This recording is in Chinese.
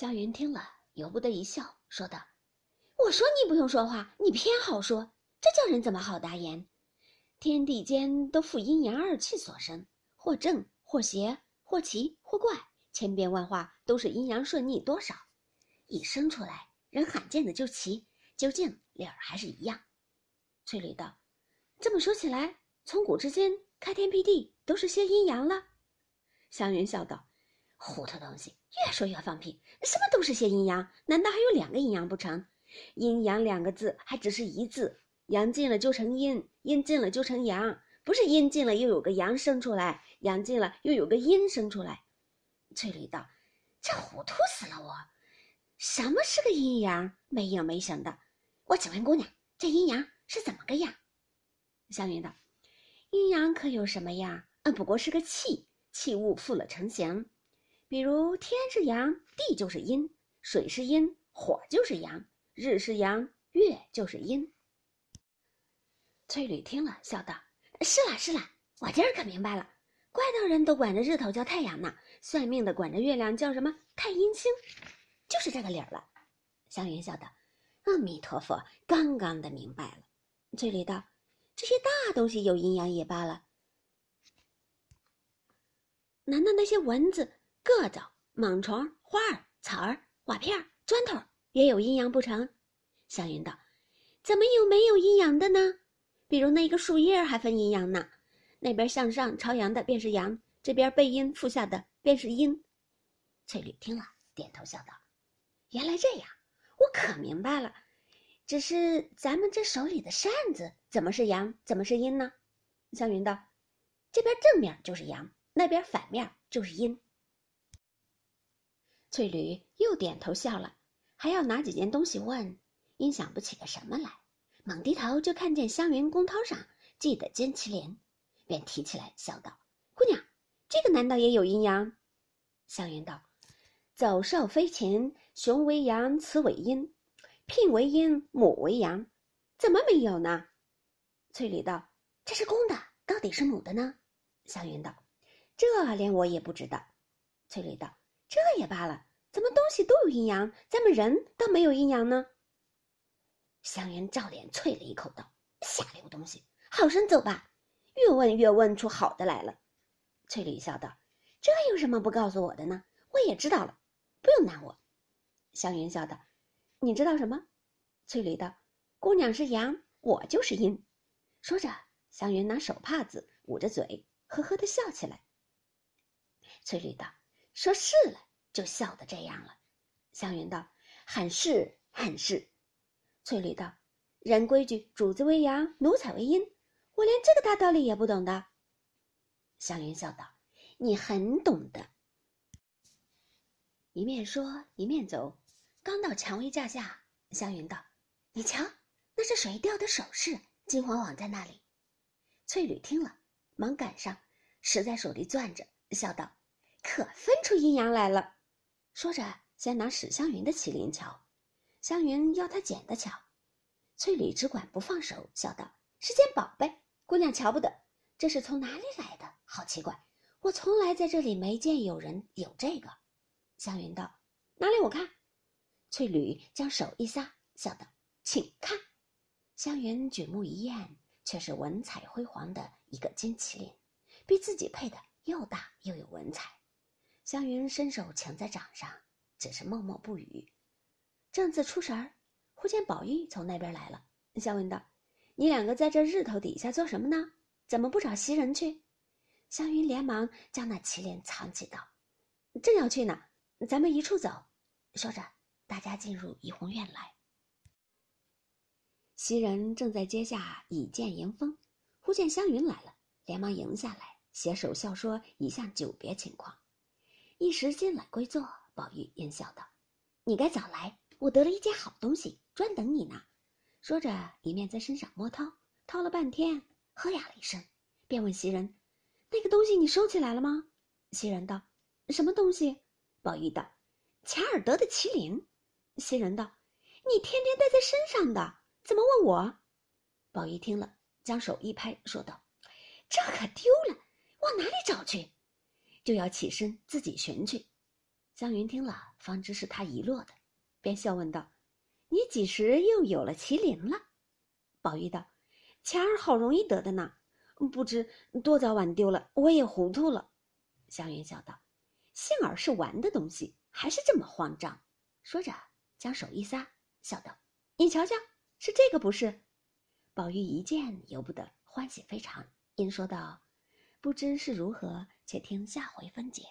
湘云听了，由不得一笑，说道：“我说你不用说话，你偏好说，这叫人怎么好答言？天地间都负阴阳二气所生，或正或邪，或奇或怪，千变万化，都是阴阳顺逆多少。一生出来，人罕见的就奇，究竟理儿还是一样。”翠缕道：“这么说起来，从古至今，开天辟地都是些阴阳了。”湘云笑道。糊涂东西，越说越放屁！什么都是些阴阳，难道还有两个阴阳不成？阴阳两个字还只是一字，阳尽了就成阴，阴尽了就成阳，不是阴尽了又有个阳生出来，阳尽了又有个阴生出来。翠缕道：“这糊涂死了我！什么是个阴阳？没影没形的。我请问姑娘，这阴阳是怎么个样？”湘云道：“阴阳可有什么样？嗯，不过是个气，气物复了成形。”比如天是阳，地就是阴；水是阴，火就是阳；日是阳，月就是阴。翠缕听了，笑道：“是啦是啦，我今儿可明白了。怪道人都管着日头叫太阳呢，算命的管着月亮叫什么太阴星，就是这个理儿了。”湘云笑道：“阿弥陀佛，刚刚的明白了。”翠缕道：“这些大东西有阴阳也罢了，难道那些蚊子？”蝌蚪、蟒虫、花儿、草儿、瓦片、砖头也有阴阳不成？湘云道：“怎么有没有阴阳的呢？比如那个树叶还分阴阳呢。那边向上朝阳的便是阳，这边背阴负下的便是阴。”翠缕听了，点头笑道：“原来这样，我可明白了。只是咱们这手里的扇子怎么是阳，怎么是阴呢？”湘云道：“这边正面就是阳，那边反面就是阴。”翠缕又点头笑了，还要拿几件东西问，因想不起个什么来，猛低头就看见香云公涛上系的金麒麟，便提起来笑道：“姑娘，这个难道也有阴阳？”香云道：“走兽飞禽，雄为阳，雌为阴，聘为阴，母为阳，怎么没有呢？”翠缕道：“这是公的，到底是母的呢？”香云道：“这连我也不知道。”翠缕道。这也罢了，怎么东西都有阴阳，咱们人倒没有阴阳呢？湘云照脸啐了一口，道：“下流东西，好生走吧。”越问越问出好的来了。翠缕笑道：“这有什么不告诉我的呢？我也知道了，不用难我。”湘云笑道：“你知道什么？”翠缕道：“姑娘是阳，我就是阴。”说着，湘云拿手帕子捂着嘴，呵呵的笑起来。翠缕道。说是了，就笑得这样了。湘云道：“很是，很是。”翠缕道：“人规矩，主子为阳，奴才为阴。我连这个大道理也不懂的。”湘云笑道：“你很懂得。”一面说一面走，刚到蔷薇架下，湘云道：“你瞧，那是谁掉的首饰？金黄网在那里。”翠缕听了，忙赶上，拾在手里攥着，笑道。可分出阴阳来了，说着，先拿史湘云的麒麟瞧。湘云要他捡的瞧，翠缕只管不放手，笑道：“是件宝贝，姑娘瞧不得。这是从哪里来的？好奇怪，我从来在这里没见有人有这个。”湘云道：“拿来我看。”翠缕将手一撒，笑道：“请看。”湘云举目一验，却是文采辉煌的一个金麒麟，比自己配的又大又有文采。湘云伸手擎在掌上，只是默默不语。正自出神儿，忽见宝玉从那边来了，笑问道：“你两个在这日头底下做什么呢？怎么不找袭人去？”湘云连忙将那麒麟藏起，道：“正要去呢，咱们一处走。”说着，大家进入怡红院来。袭人正在阶下以剑迎风，忽见湘云来了，连忙迎下来，携手笑说一向久别情况。一时进来归坐，宝玉应笑道：“你该早来，我得了一件好东西，专等你呢。”说着，一面在身上摸掏，掏了半天，呵呀了一声，便问袭人：“那个东西你收起来了吗？”袭人道：“什么东西？”宝玉道：“钱尔德的麒麟。”袭人道：“你天天带在身上的，怎么问我？”宝玉听了，将手一拍，说道：“这可丢了，往哪里找去？”就要起身自己寻去，湘云听了，方知是他遗落的，便笑问道：“你几时又有了麒麟了？”宝玉道：“钱儿好容易得的呢，不知多早晚丢了，我也糊涂了。”湘云笑道：“杏儿是玩的东西，还是这么慌张？”说着，将手一撒，笑道：“你瞧瞧，是这个不是？”宝玉一见，由不得欢喜非常，因说道：“不知是如何，且听下回分解。”